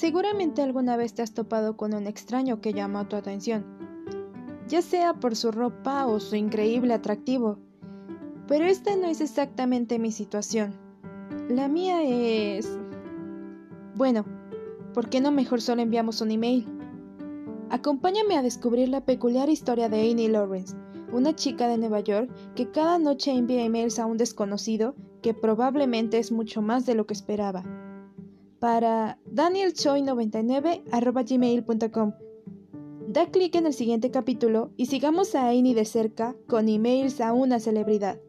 Seguramente alguna vez te has topado con un extraño que llama tu atención, ya sea por su ropa o su increíble atractivo. Pero esta no es exactamente mi situación. La mía es... Bueno, ¿por qué no mejor solo enviamos un email? Acompáñame a descubrir la peculiar historia de Annie Lawrence, una chica de Nueva York que cada noche envía emails a un desconocido que probablemente es mucho más de lo que esperaba. Para danielchoi99.gmail.com Da clic en el siguiente capítulo y sigamos a Annie de cerca con emails a una celebridad.